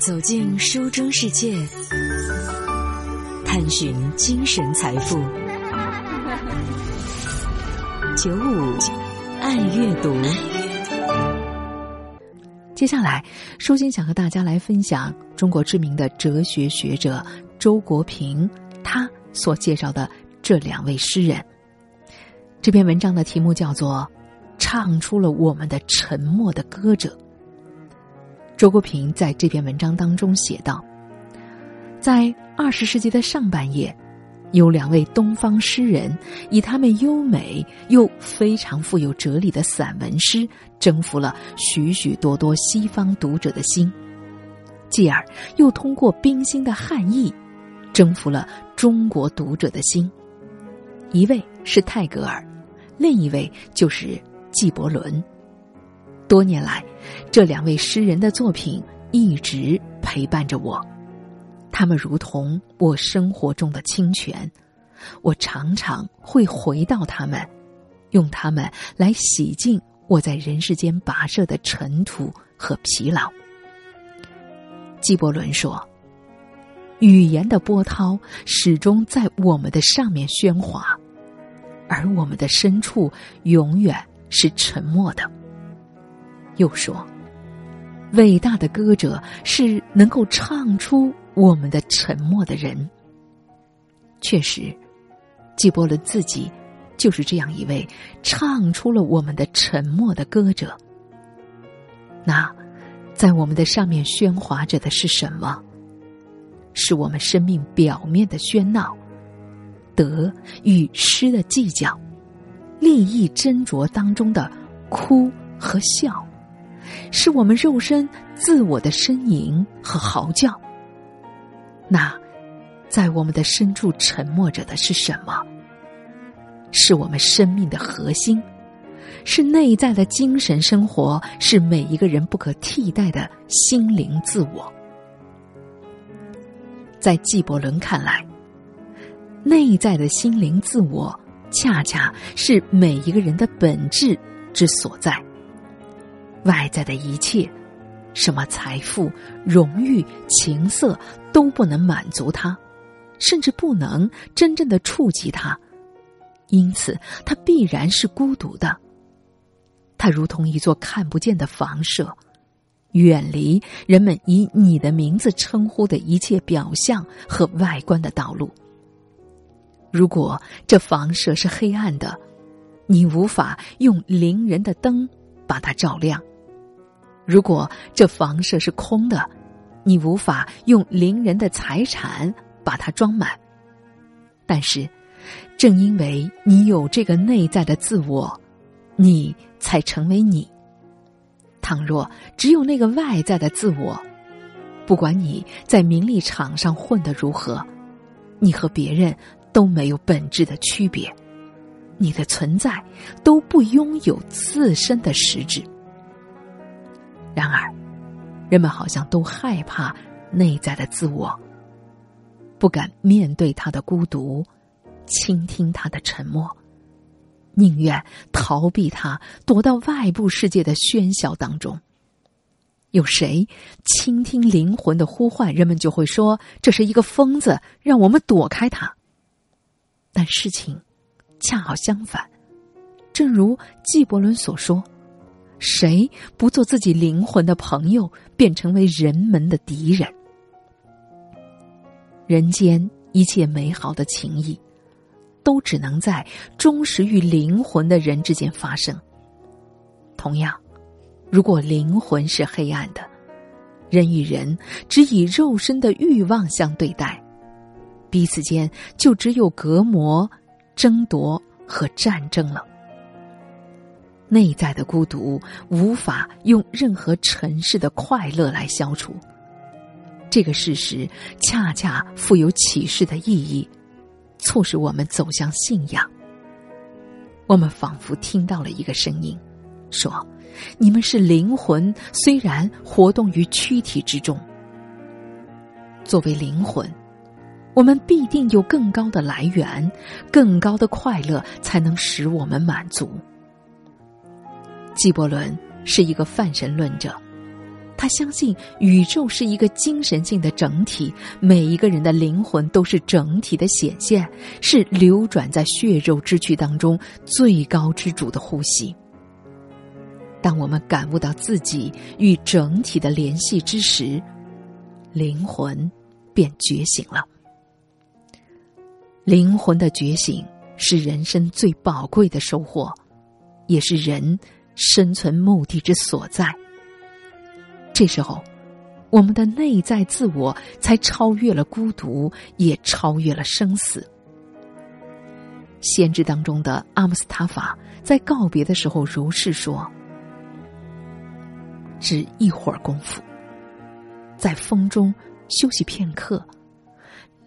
走进书中世界，探寻精神财富。九五爱阅读。接下来，舒心想和大家来分享中国知名的哲学学者周国平他所介绍的这两位诗人。这篇文章的题目叫做《唱出了我们的沉默的歌者》。周国平在这篇文章当中写道：“在二十世纪的上半叶，有两位东方诗人，以他们优美又非常富有哲理的散文诗，征服了许许多多西方读者的心；继而又通过冰心的汉译，征服了中国读者的心。一位是泰戈尔，另一位就是纪伯伦。”多年来，这两位诗人的作品一直陪伴着我，他们如同我生活中的清泉，我常常会回到他们，用他们来洗净我在人世间跋涉的尘土和疲劳。纪伯伦说：“语言的波涛始终在我们的上面喧哗，而我们的深处永远是沉默的。”又说：“伟大的歌者是能够唱出我们的沉默的人。”确实，纪伯伦自己就是这样一位唱出了我们的沉默的歌者。那，在我们的上面喧哗着的是什么？是我们生命表面的喧闹，得与失的计较，利益斟酌当中的哭和笑。是我们肉身自我的呻吟和嚎叫。那，在我们的深处沉默着的是什么？是我们生命的核心，是内在的精神生活，是每一个人不可替代的心灵自我。在纪伯伦看来，内在的心灵自我，恰恰是每一个人的本质之所在。外在的一切，什么财富、荣誉、情色，都不能满足他，甚至不能真正的触及他，因此他必然是孤独的。他如同一座看不见的房舍，远离人们以你的名字称呼的一切表象和外观的道路。如果这房舍是黑暗的，你无法用灵人的灯把它照亮。如果这房舍是空的，你无法用邻人的财产把它装满。但是，正因为你有这个内在的自我，你才成为你。倘若只有那个外在的自我，不管你在名利场上混得如何，你和别人都没有本质的区别，你的存在都不拥有自身的实质。然而，人们好像都害怕内在的自我，不敢面对他的孤独，倾听他的沉默，宁愿逃避他，躲到外部世界的喧嚣当中。有谁倾听灵魂的呼唤，人们就会说这是一个疯子，让我们躲开他。但事情恰好相反，正如纪伯伦所说。谁不做自己灵魂的朋友，便成为人们的敌人。人间一切美好的情谊，都只能在忠实于灵魂的人之间发生。同样，如果灵魂是黑暗的，人与人只以肉身的欲望相对待，彼此间就只有隔膜、争夺和战争了。内在的孤独无法用任何尘世的快乐来消除，这个事实恰恰富有启示的意义，促使我们走向信仰。我们仿佛听到了一个声音，说：“你们是灵魂，虽然活动于躯体之中。作为灵魂，我们必定有更高的来源，更高的快乐才能使我们满足。”纪伯伦是一个泛神论者，他相信宇宙是一个精神性的整体，每一个人的灵魂都是整体的显现，是流转在血肉之躯当中最高之主的呼吸。当我们感悟到自己与整体的联系之时，灵魂便觉醒了。灵魂的觉醒是人生最宝贵的收获，也是人生存目的之所在。这时候，我们的内在自我才超越了孤独，也超越了生死。先知当中的阿姆斯塔法在告别的时候如是说。只一会儿功夫，在风中休息片刻，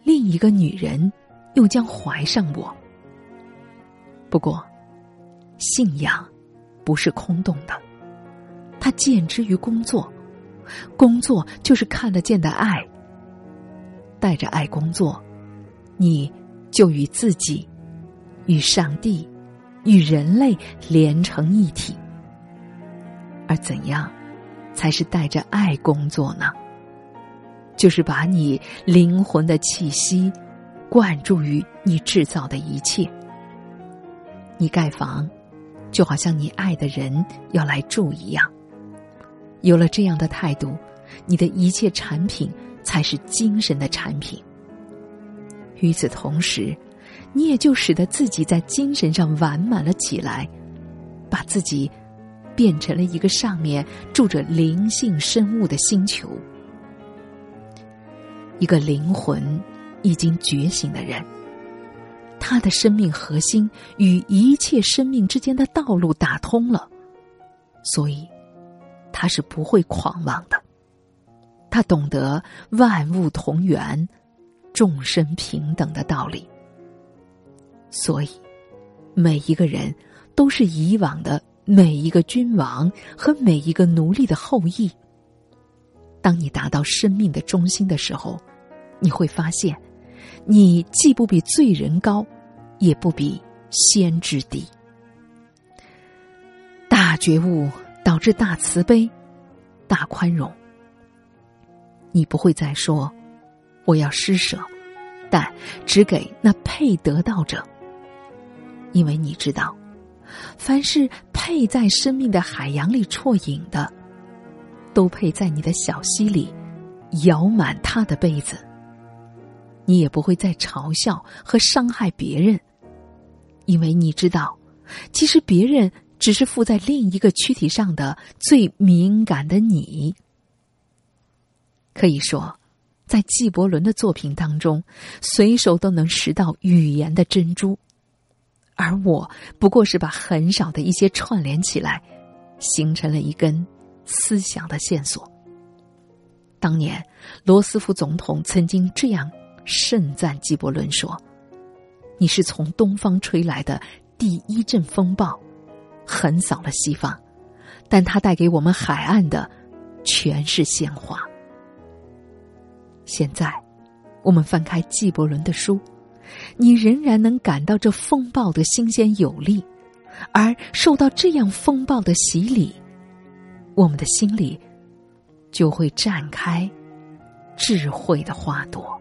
另一个女人又将怀上我。不过，信仰不是空洞的，它见之于工作，工作就是看得见的爱。带着爱工作，你就与自己、与上帝、与人类连成一体。而怎样？才是带着爱工作呢，就是把你灵魂的气息灌注于你制造的一切。你盖房，就好像你爱的人要来住一样。有了这样的态度，你的一切产品才是精神的产品。与此同时，你也就使得自己在精神上完满了起来，把自己。变成了一个上面住着灵性生物的星球，一个灵魂已经觉醒的人，他的生命核心与一切生命之间的道路打通了，所以他是不会狂妄的。他懂得万物同源、众生平等的道理，所以每一个人都是以往的。每一个君王和每一个奴隶的后裔。当你达到生命的中心的时候，你会发现，你既不比罪人高，也不比先知低。大觉悟导致大慈悲、大宽容。你不会再说“我要施舍”，但只给那配得到者，因为你知道。凡是配在生命的海洋里啜饮的，都配在你的小溪里舀满他的杯子。你也不会再嘲笑和伤害别人，因为你知道，其实别人只是附在另一个躯体上的最敏感的你。可以说，在纪伯伦的作品当中，随手都能拾到语言的珍珠。而我不过是把很少的一些串联起来，形成了一根思想的线索。当年罗斯福总统曾经这样盛赞纪伯伦说：“你是从东方吹来的第一阵风暴，横扫了西方，但它带给我们海岸的全是鲜花。”现在，我们翻开纪伯伦的书。你仍然能感到这风暴的新鲜有力，而受到这样风暴的洗礼，我们的心里就会绽开智慧的花朵。